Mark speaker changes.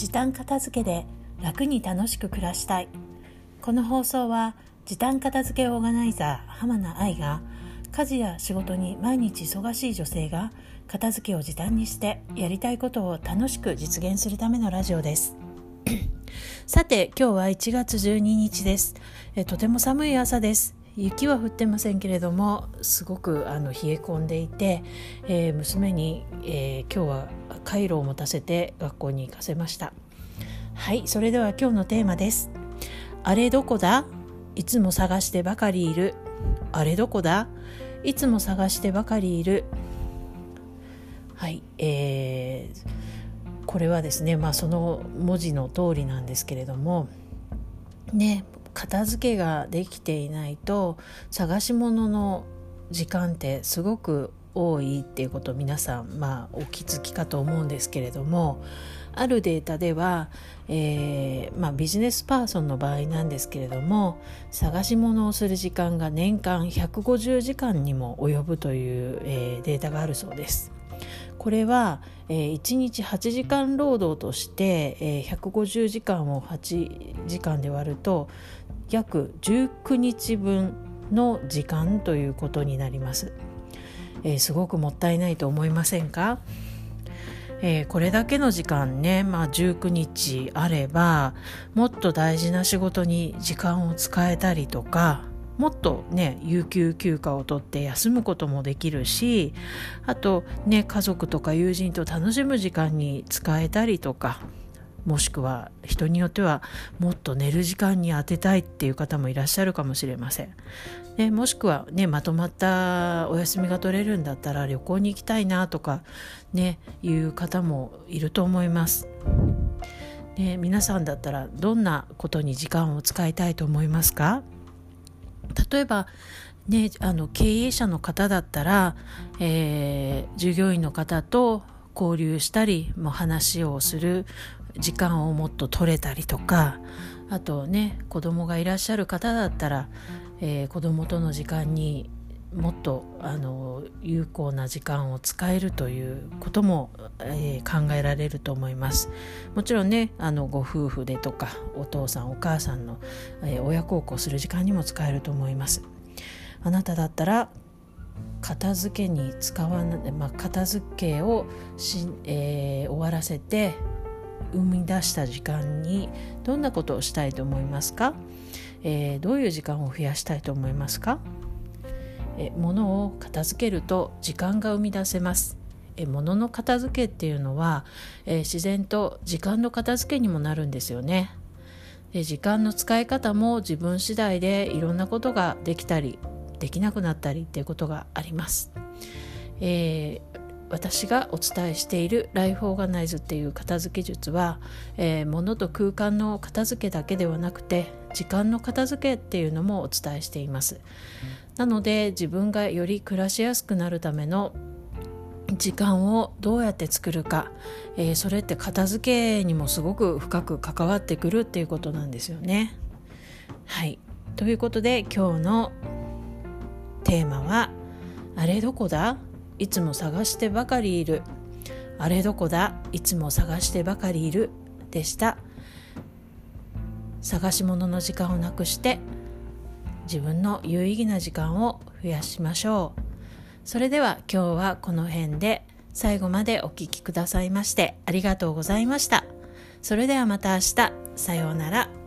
Speaker 1: 時短片付けで楽に楽しく暮らしたい。この放送は時短片付けオーガナイザー浜名愛が家事や仕事に毎日忙しい女性が片付けを時短にしてやりたいことを楽しく実現するためのラジオです。さて今日は1月12日です。えとても寒い朝です。雪は降ってませんけれどもすごくあの冷え込んでいて、えー、娘に、えー、今日はカイロを持たせて学校に行かせました。はいそれでは今日のテーマです。あれどこだ？いつも探してばかりいる。あれどこだ？いつも探してばかりいる。はいえー、これはですねまあその文字の通りなんですけれどもね片付けができていないと探し物の時間ってすごく多いっていうことを皆さんまあお気づきかと思うんですけれどもあるデータでは、えーまあ、ビジネスパーソンの場合なんですけれども探し物をする時間が年間150時間にも及ぶという、えー、データがあるそうです。これは、えー、1日8時間労働として、えー、150時間を8時間で割ると約19日分の時間ということになります、えー、すごくもったいないと思いませんか、えー、これだけの時間ね、まあ、19日あればもっと大事な仕事に時間を使えたりとかもっとね有給休暇を取って休むこともできるしあとね家族とか友人と楽しむ時間に使えたりとかもしくは人によってはもっと寝る時間に当てたいっていう方もいらっしゃるかもしれません。でもしくはねまとまったお休みが取れるんだったら旅行に行きたいなとかねいう方もいると思います。で皆さんだったらどんなことに時間を使いたいと思いますか？例えばね、あの経営者の方だったら、えー、従業員の方と交流したりも話をする時間をもっと取れたりとかあとね子供がいらっしゃる方だったら、えー、子供との時間にもっとあの有効な時間を使えるということも、えー、考えられると思います。もちろんねあのご夫婦でとかお父さんお母さんの、えー、親孝行する時間にも使えると思います。あなただったら片付けに使わない、まあ、片付けをし、えー、終わらせて生み出した時間にどんなことをしたいと思いますか、えー、どういう時間を増やしたいと思いますか？え物を片付けると時間が生み出せます。え物の片付けっていうのは、え自然と時間の片付けにもなるんですよね。で時間の使い方も自分次第でいろんなことができたりできなくなったりっていうことがあります、えー、私がお伝えしているライフオーガナイズっていう片付け術は、えー、物と空間の片付けだけではなくて時間の片付けっていうのもお伝えしています。なので自分がより暮らしやすくなるための時間をどうやって作るか、えー、それって片付けにもすごく深く関わってくるっていうことなんですよね。はい。ということで今日のテーマは「あれどこだ？いつも探してばかりいる」「あれどこだ？いつも探してばかりいる」でした。探し物の時間をなくして自分の有意義な時間を増やしましょう。それでは今日はこの辺で最後までお聴きくださいましてありがとうございました。それではまた明日。さようなら。